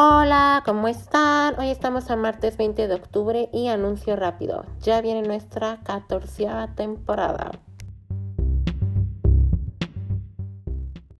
Hola, ¿cómo están? Hoy estamos a martes 20 de octubre y anuncio rápido. Ya viene nuestra catorceava temporada.